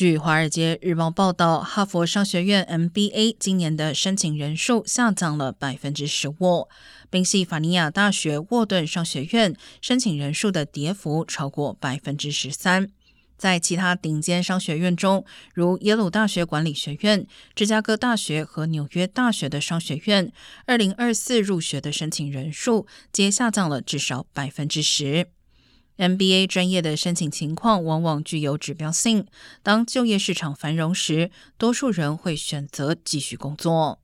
据《华尔街日报》报道，哈佛商学院 MBA 今年的申请人数下降了百分之十五，宾夕法尼亚大学沃顿商学院申请人数的跌幅超过百分之十三。在其他顶尖商学院中，如耶鲁大学管理学院、芝加哥大学和纽约大学的商学院，二零二四入学的申请人数皆下降了至少百分之十。MBA 专业的申请情况往往具有指标性，当就业市场繁荣时，多数人会选择继续工作。